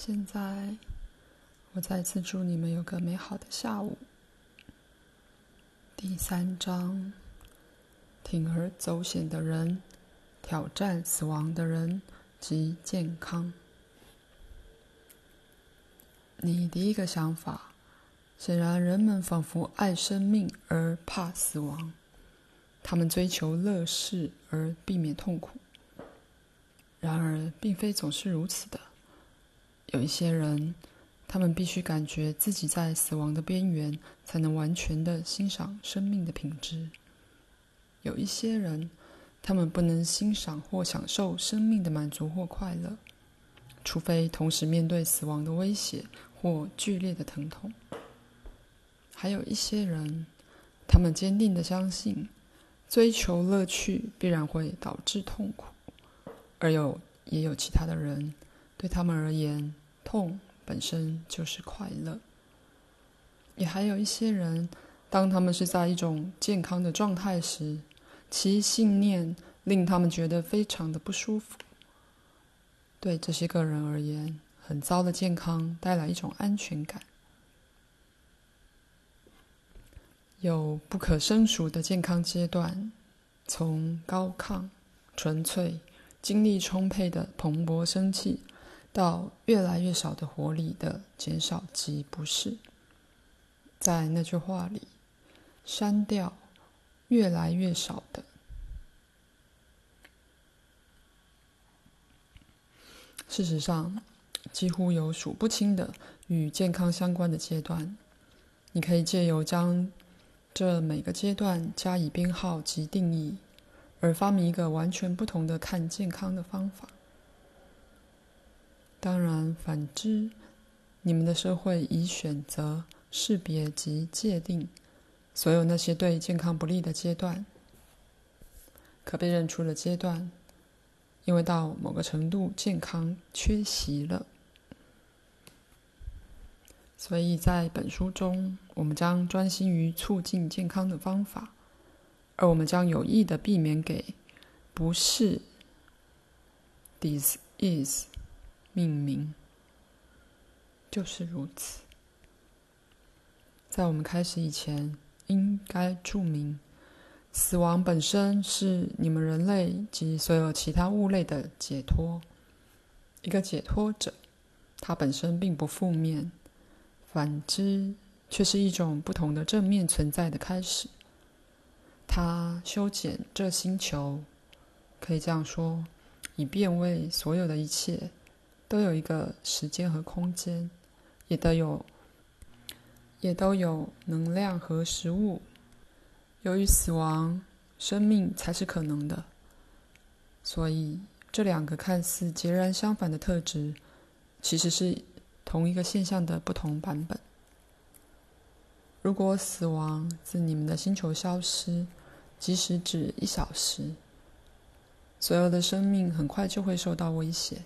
现在，我再次祝你们有个美好的下午。第三章：铤而走险的人，挑战死亡的人及健康。你第一个想法，显然人们仿佛爱生命而怕死亡，他们追求乐事而避免痛苦。然而，并非总是如此的。有一些人，他们必须感觉自己在死亡的边缘，才能完全的欣赏生命的品质。有一些人，他们不能欣赏或享受生命的满足或快乐，除非同时面对死亡的威胁或剧烈的疼痛。还有一些人，他们坚定的相信，追求乐趣必然会导致痛苦，而有也有其他的人。对他们而言，痛本身就是快乐。也还有一些人，当他们是在一种健康的状态时，其信念令他们觉得非常的不舒服。对这些个人而言，很糟的健康带来一种安全感。有不可胜数的健康阶段，从高亢、纯粹、精力充沛的蓬勃生气。到越来越少的活力的减少及不适，在那句话里，删掉越来越少的。事实上，几乎有数不清的与健康相关的阶段。你可以借由将这每个阶段加以编号及定义，而发明一个完全不同的看健康的方法。当然，反之，你们的社会已选择识别及界定所有那些对健康不利的阶段，可被认出的阶段，因为到某个程度健康缺席了。所以在本书中，我们将专心于促进健康的方法，而我们将有意的避免给不是 disease 命名就是如此。在我们开始以前，应该注明，死亡本身是你们人类及所有其他物类的解脱。一个解脱者，它本身并不负面，反之，却是一种不同的正面存在的开始。它修剪这星球，可以这样说，以便为所有的一切。都有一个时间和空间，也都有，也都有能量和食物。由于死亡，生命才是可能的。所以，这两个看似截然相反的特质，其实是同一个现象的不同版本。如果死亡自你们的星球消失，即使只一小时，所有的生命很快就会受到威胁。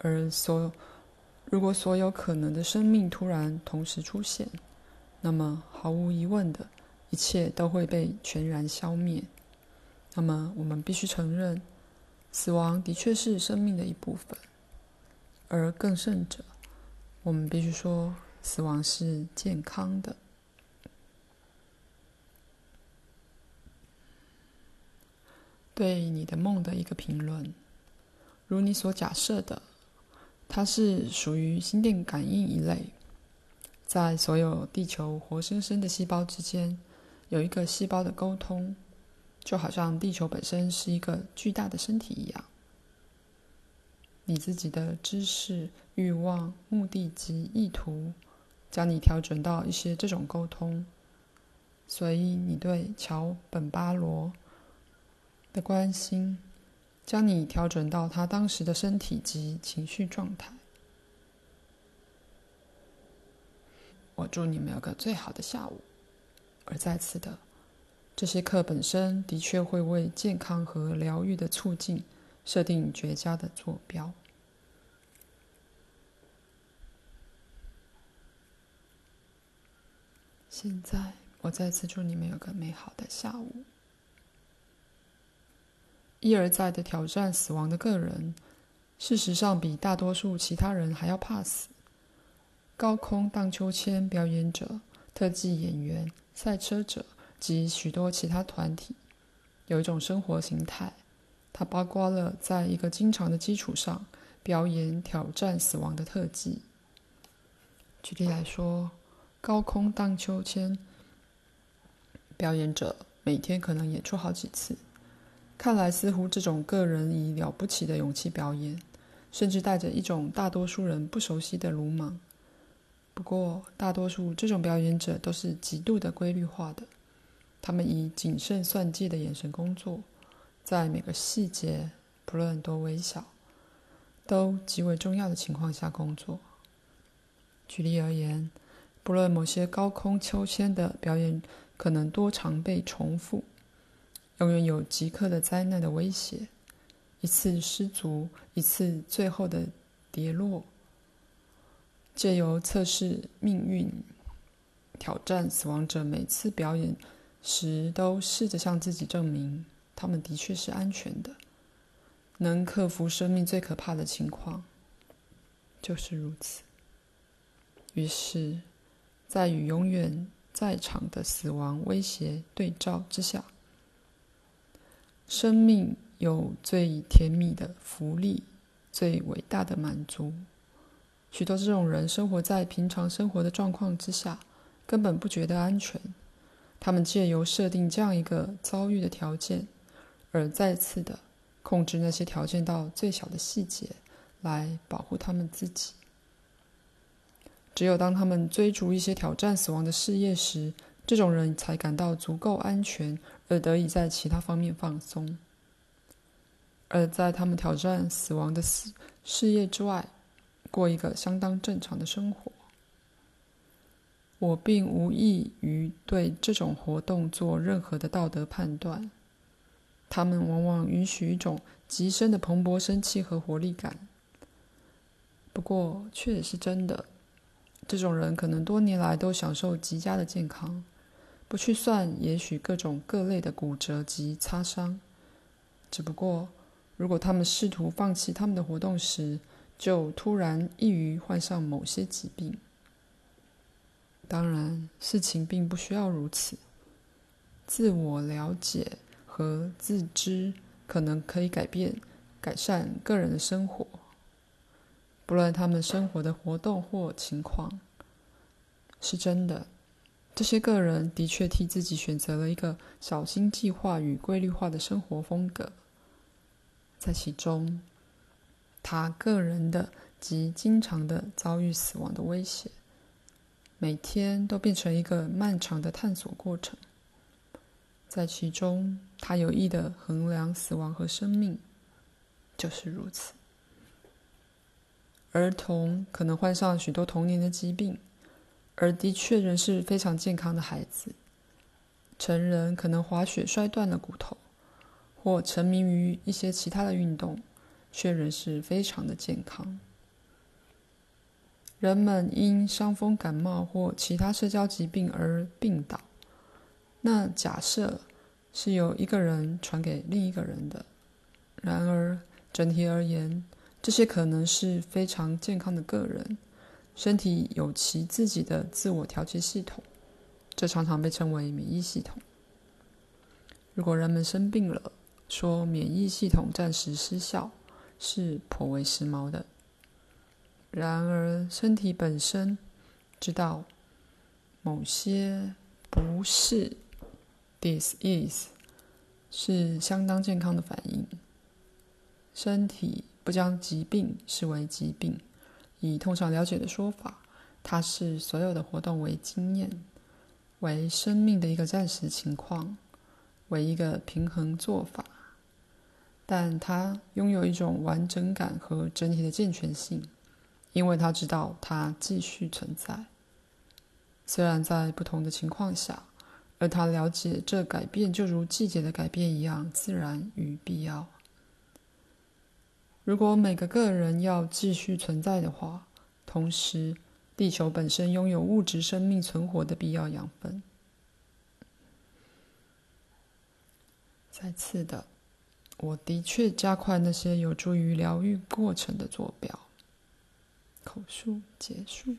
而所有，如果所有可能的生命突然同时出现，那么毫无疑问的，一切都会被全然消灭。那么我们必须承认，死亡的确是生命的一部分。而更甚者，我们必须说，死亡是健康的。对你的梦的一个评论，如你所假设的。它是属于心电感应一类，在所有地球活生生的细胞之间，有一个细胞的沟通，就好像地球本身是一个巨大的身体一样。你自己的知识、欲望、目的及意图，将你调整到一些这种沟通，所以你对乔本巴罗的关心。将你调整到他当时的身体及情绪状态。我祝你们有个最好的下午。而再次的，这些课本身的确会为健康和疗愈的促进设定绝佳的坐标。现在，我再次祝你们有个美好的下午。一而再的挑战死亡的个人，事实上比大多数其他人还要怕死。高空荡秋千表演者、特技演员、赛车者及许多其他团体，有一种生活形态，它包括了在一个经常的基础上表演挑战死亡的特技。举例来说，高空荡秋千表演者每天可能演出好几次。看来似乎这种个人以了不起的勇气表演，甚至带着一种大多数人不熟悉的鲁莽。不过，大多数这种表演者都是极度的规律化的，他们以谨慎算计的眼神工作，在每个细节，不论多微小，都极为重要的情况下工作。举例而言，不论某些高空秋千的表演可能多常被重复。永远有即刻的灾难的威胁，一次失足，一次最后的跌落。借由测试命运、挑战死亡者，每次表演时都试着向自己证明，他们的确是安全的，能克服生命最可怕的情况，就是如此。于是，在与永远在场的死亡威胁对照之下。生命有最甜蜜的福利，最伟大的满足。许多这种人生活在平常生活的状况之下，根本不觉得安全。他们借由设定这样一个遭遇的条件，而再次的控制那些条件到最小的细节，来保护他们自己。只有当他们追逐一些挑战死亡的事业时，这种人才感到足够安全。而得以在其他方面放松，而在他们挑战死亡的事事业之外，过一个相当正常的生活。我并无意于对这种活动做任何的道德判断，他们往往允许一种极深的蓬勃生气和活力感。不过，却也是真的，这种人可能多年来都享受极佳的健康。不去算，也许各种各类的骨折及擦伤。只不过，如果他们试图放弃他们的活动时，就突然易于患上某些疾病。当然，事情并不需要如此。自我了解和自知可能可以改变、改善个人的生活，不论他们生活的活动或情况，是真的。这些个人的确替自己选择了一个小心计划与规律化的生活风格，在其中，他个人的及经常的遭遇死亡的威胁，每天都变成一个漫长的探索过程。在其中，他有意的衡量死亡和生命，就是如此。儿童可能患上许多童年的疾病。而的确仍是非常健康的孩子。成人可能滑雪摔断了骨头，或沉迷于一些其他的运动，却仍是非常的健康。人们因伤风感冒或其他社交疾病而病倒，那假设是由一个人传给另一个人的。然而，整体而言，这些可能是非常健康的个人。身体有其自己的自我调节系统，这常常被称为免疫系统。如果人们生病了，说免疫系统暂时失效是颇为时髦的。然而，身体本身知道某些不是 disease 是相当健康的反应。身体不将疾病视为疾病。以通常了解的说法，它视所有的活动为经验，为生命的一个暂时情况，为一个平衡做法。但它拥有一种完整感和整体的健全性，因为它知道它继续存在，虽然在不同的情况下，而它了解这改变就如季节的改变一样自然与必要。如果每个个人要继续存在的话，同时，地球本身拥有物质生命存活的必要养分。再次的，我的确加快那些有助于疗愈过程的坐标。口述结束。